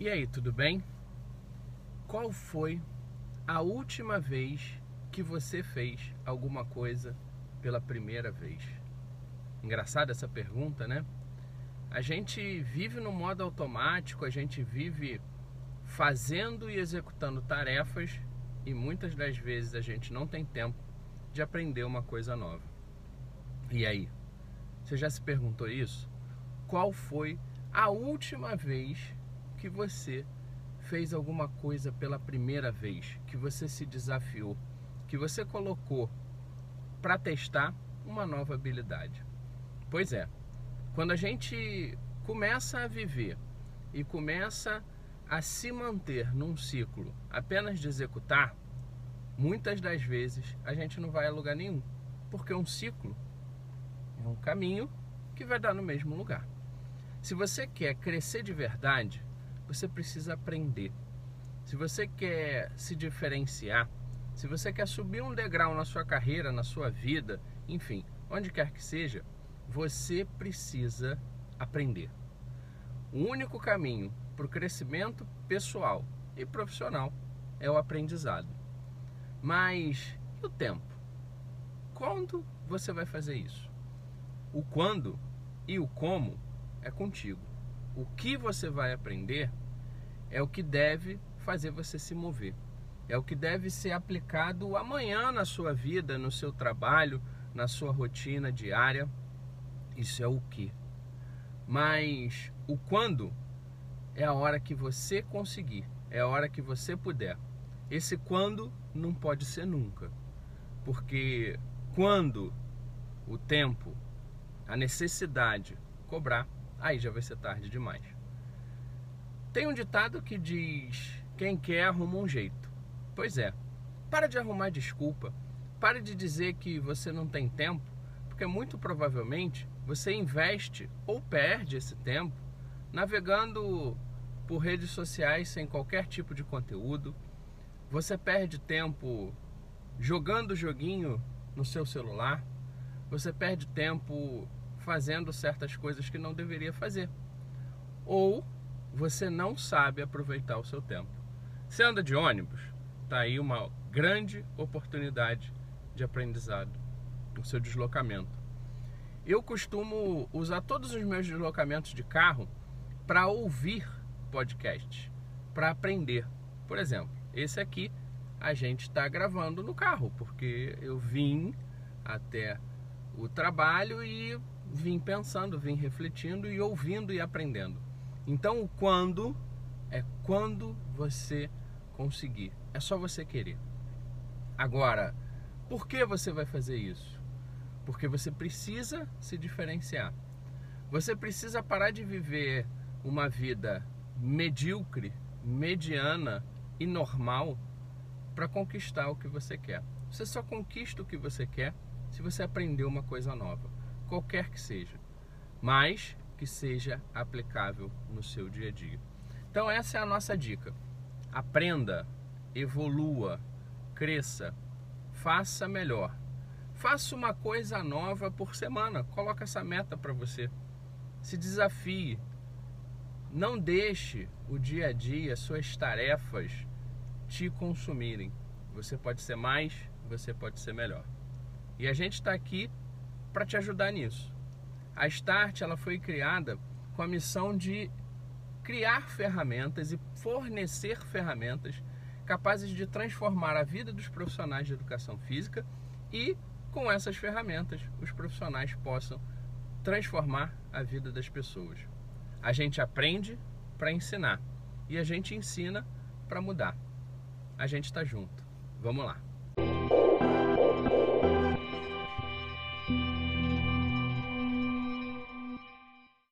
E aí, tudo bem? Qual foi a última vez que você fez alguma coisa pela primeira vez? Engraçada essa pergunta, né? A gente vive no modo automático, a gente vive fazendo e executando tarefas e muitas das vezes a gente não tem tempo de aprender uma coisa nova. E aí? Você já se perguntou isso? Qual foi a última vez que você fez alguma coisa pela primeira vez, que você se desafiou, que você colocou para testar uma nova habilidade. Pois é, quando a gente começa a viver e começa a se manter num ciclo apenas de executar, muitas das vezes a gente não vai a lugar nenhum, porque um ciclo é um caminho que vai dar no mesmo lugar. Se você quer crescer de verdade, você precisa aprender. Se você quer se diferenciar, se você quer subir um degrau na sua carreira, na sua vida, enfim, onde quer que seja, você precisa aprender. O único caminho para o crescimento pessoal e profissional é o aprendizado. Mas e o tempo? Quando você vai fazer isso? O quando e o como é contigo o que você vai aprender é o que deve fazer você se mover. É o que deve ser aplicado amanhã na sua vida, no seu trabalho, na sua rotina diária. Isso é o que. Mas o quando é a hora que você conseguir, é a hora que você puder. Esse quando não pode ser nunca. Porque quando o tempo, a necessidade cobrar, aí já vai ser tarde demais. Tem um ditado que diz: quem quer arruma um jeito. Pois é, para de arrumar desculpa, para de dizer que você não tem tempo, porque muito provavelmente você investe ou perde esse tempo navegando por redes sociais sem qualquer tipo de conteúdo. Você perde tempo jogando joguinho no seu celular. Você perde tempo fazendo certas coisas que não deveria fazer. Ou você não sabe aproveitar o seu tempo. Você anda de ônibus, está aí uma grande oportunidade de aprendizado no seu deslocamento. Eu costumo usar todos os meus deslocamentos de carro para ouvir podcasts, para aprender. Por exemplo, esse aqui a gente está gravando no carro, porque eu vim até o trabalho e vim pensando, vim refletindo e ouvindo e aprendendo. Então, o quando é quando você conseguir. É só você querer. Agora, por que você vai fazer isso? Porque você precisa se diferenciar. Você precisa parar de viver uma vida medíocre, mediana e normal para conquistar o que você quer. Você só conquista o que você quer se você aprender uma coisa nova qualquer que seja, mas que seja aplicável no seu dia a dia. Então essa é a nossa dica. Aprenda, evolua, cresça, faça melhor. Faça uma coisa nova por semana. Coloque essa meta para você. Se desafie. Não deixe o dia a dia, suas tarefas te consumirem. Você pode ser mais, você pode ser melhor. E a gente está aqui para te ajudar nisso. A Start ela foi criada com a missão de criar ferramentas e fornecer ferramentas capazes de transformar a vida dos profissionais de educação física e com essas ferramentas os profissionais possam transformar a vida das pessoas. A gente aprende para ensinar e a gente ensina para mudar. A gente está junto. Vamos lá.